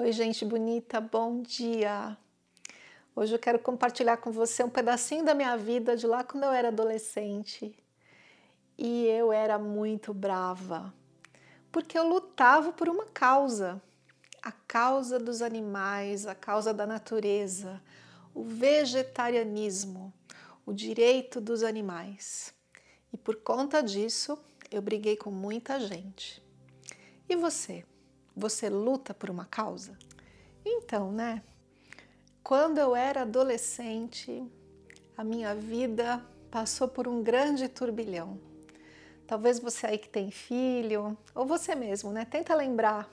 Oi, gente bonita, bom dia! Hoje eu quero compartilhar com você um pedacinho da minha vida de lá quando eu era adolescente. E eu era muito brava, porque eu lutava por uma causa, a causa dos animais, a causa da natureza, o vegetarianismo, o direito dos animais. E por conta disso, eu briguei com muita gente. E você? Você luta por uma causa? Então, né? Quando eu era adolescente, a minha vida passou por um grande turbilhão. Talvez você aí que tem filho, ou você mesmo, né? Tenta lembrar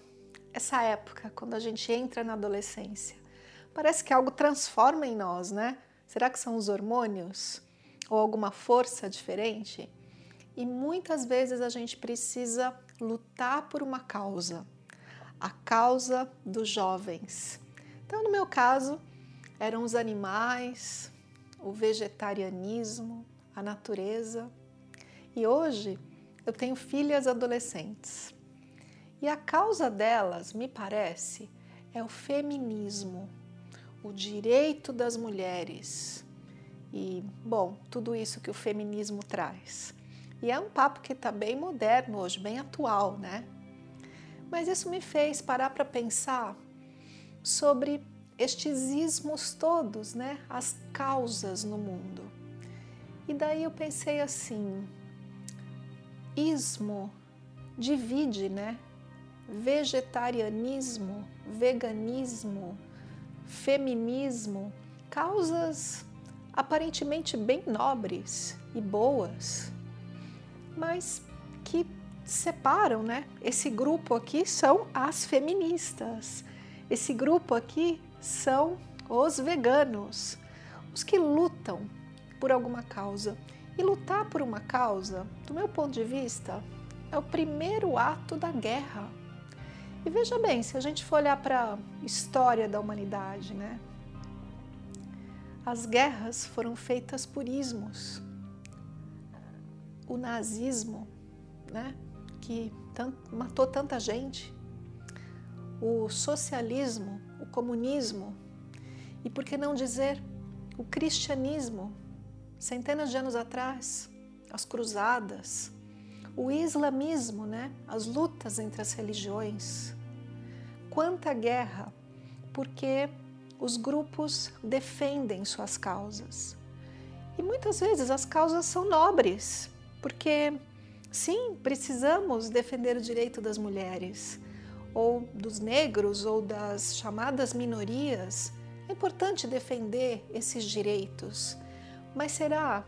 essa época, quando a gente entra na adolescência. Parece que algo transforma em nós, né? Será que são os hormônios? Ou alguma força diferente? E muitas vezes a gente precisa lutar por uma causa a causa dos jovens. Então, no meu caso, eram os animais, o vegetarianismo, a natureza. E hoje eu tenho filhas adolescentes. E a causa delas, me parece, é o feminismo, o direito das mulheres. E, bom, tudo isso que o feminismo traz. E é um papo que está bem moderno hoje, bem atual, né? Mas isso me fez parar para pensar sobre estes ismos todos, né? As causas no mundo. E daí eu pensei assim: ismo divide, né? Vegetarianismo, veganismo, feminismo, causas aparentemente bem nobres e boas, mas separam, né? Esse grupo aqui são as feministas. Esse grupo aqui são os veganos, os que lutam por alguma causa. E lutar por uma causa, do meu ponto de vista, é o primeiro ato da guerra. E veja bem, se a gente for olhar para a história da humanidade, né? As guerras foram feitas por ismos. O nazismo, né? Que matou tanta gente, o socialismo, o comunismo e, por que não dizer, o cristianismo, centenas de anos atrás, as cruzadas, o islamismo, né? as lutas entre as religiões. Quanta guerra, porque os grupos defendem suas causas. E muitas vezes as causas são nobres, porque Sim, precisamos defender o direito das mulheres, ou dos negros, ou das chamadas minorias. É importante defender esses direitos. Mas será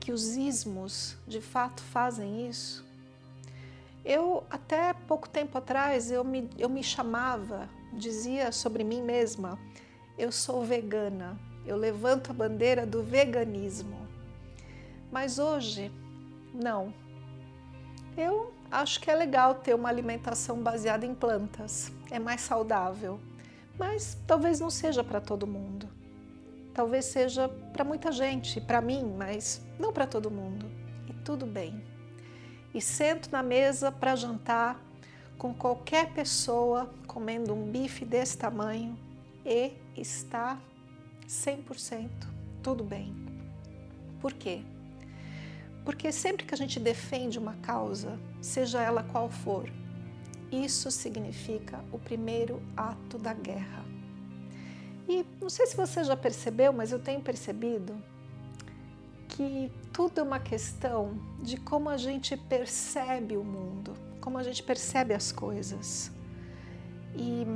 que os ismos de fato fazem isso? Eu, até pouco tempo atrás, eu me, eu me chamava, dizia sobre mim mesma, eu sou vegana, eu levanto a bandeira do veganismo. Mas hoje, não, eu acho que é legal ter uma alimentação baseada em plantas, é mais saudável, mas talvez não seja para todo mundo. Talvez seja para muita gente, para mim, mas não para todo mundo. E tudo bem. E sento na mesa para jantar com qualquer pessoa comendo um bife desse tamanho e está 100% tudo bem. Por quê? Porque sempre que a gente defende uma causa, seja ela qual for, isso significa o primeiro ato da guerra. E não sei se você já percebeu, mas eu tenho percebido que tudo é uma questão de como a gente percebe o mundo, como a gente percebe as coisas. E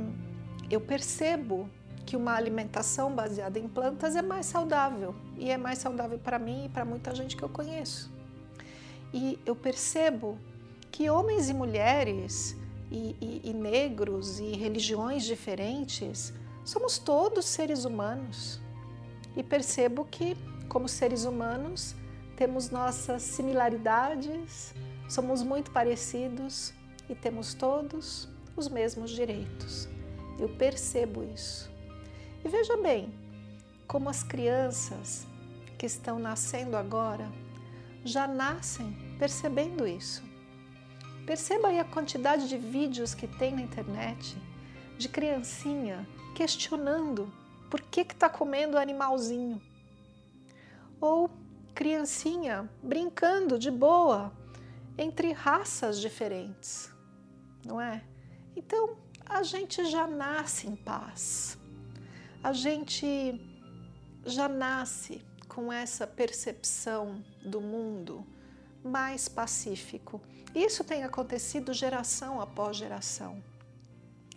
eu percebo que uma alimentação baseada em plantas é mais saudável e é mais saudável para mim e para muita gente que eu conheço. E eu percebo que homens e mulheres, e, e, e negros, e religiões diferentes Somos todos seres humanos e percebo que, como seres humanos, temos nossas similaridades, somos muito parecidos e temos todos os mesmos direitos. Eu percebo isso. E veja bem, como as crianças que estão nascendo agora já nascem percebendo isso. Perceba aí a quantidade de vídeos que tem na internet de criancinha questionando por que está comendo animalzinho. Ou criancinha brincando de boa entre raças diferentes, não é? Então a gente já nasce em paz, a gente já nasce com essa percepção do mundo mais pacífico. Isso tem acontecido geração após geração.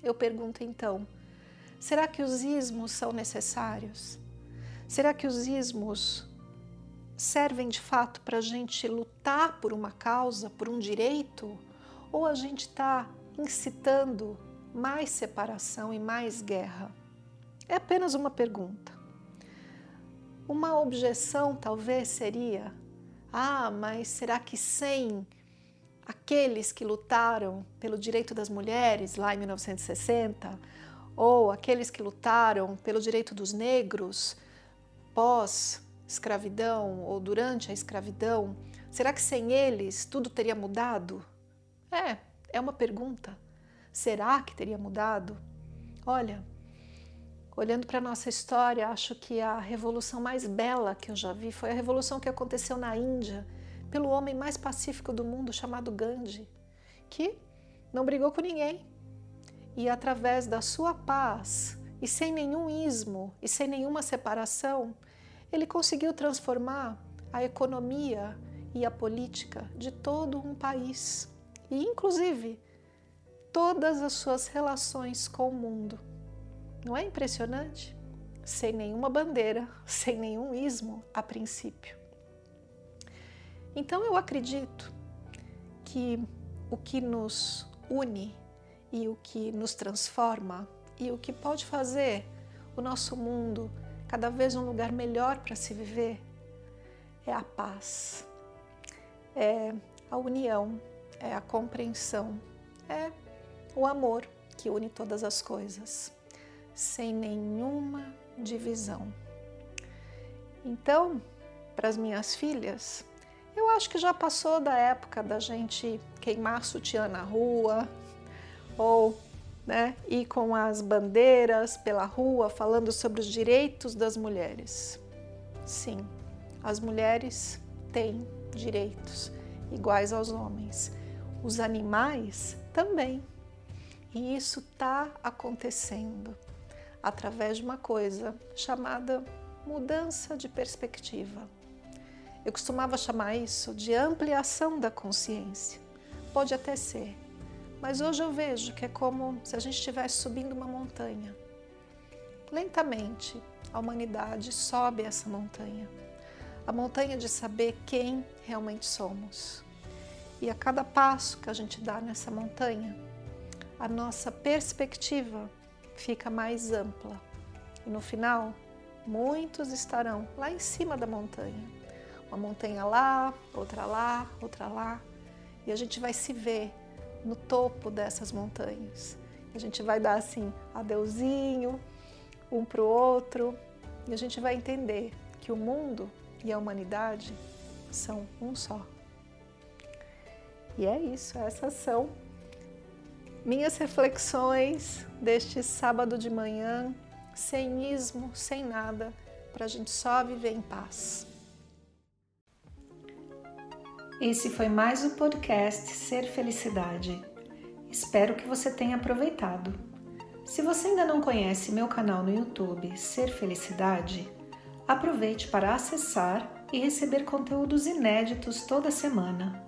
Eu pergunto então, Será que os ismos são necessários? Será que os ismos servem de fato para a gente lutar por uma causa, por um direito? Ou a gente está incitando mais separação e mais guerra? É apenas uma pergunta. Uma objeção talvez seria: ah, mas será que sem aqueles que lutaram pelo direito das mulheres lá em 1960, ou aqueles que lutaram pelo direito dos negros pós-escravidão ou durante a escravidão, será que sem eles tudo teria mudado? É, é uma pergunta. Será que teria mudado? Olha, olhando para a nossa história, acho que a revolução mais bela que eu já vi foi a revolução que aconteceu na Índia pelo homem mais pacífico do mundo chamado Gandhi, que não brigou com ninguém, e através da sua paz e sem nenhum ismo e sem nenhuma separação, ele conseguiu transformar a economia e a política de todo um país e, inclusive, todas as suas relações com o mundo. Não é impressionante? Sem nenhuma bandeira, sem nenhum ismo a princípio. Então eu acredito que o que nos une e o que nos transforma e o que pode fazer o nosso mundo cada vez um lugar melhor para se viver é a paz, é a união, é a compreensão, é o amor que une todas as coisas, sem nenhuma divisão. Então, para as minhas filhas, eu acho que já passou da época da gente queimar sutiã na rua, ou né, ir com as bandeiras pela rua falando sobre os direitos das mulheres. Sim, as mulheres têm direitos iguais aos homens. Os animais também. E isso está acontecendo através de uma coisa chamada mudança de perspectiva. Eu costumava chamar isso de ampliação da consciência. Pode até ser, mas hoje eu vejo que é como se a gente estivesse subindo uma montanha. Lentamente, a humanidade sobe essa montanha. A montanha de saber quem realmente somos. E a cada passo que a gente dá nessa montanha, a nossa perspectiva fica mais ampla. E no final, muitos estarão lá em cima da montanha. Uma montanha lá, outra lá, outra lá. E a gente vai se ver no topo dessas montanhas. A gente vai dar assim adeuzinho um para o outro e a gente vai entender que o mundo e a humanidade são um só. E é isso, essas são minhas reflexões deste sábado de manhã, sem ismo, sem nada, para a gente só viver em paz. Esse foi mais o podcast Ser Felicidade. Espero que você tenha aproveitado. Se você ainda não conhece meu canal no YouTube Ser Felicidade, aproveite para acessar e receber conteúdos inéditos toda semana.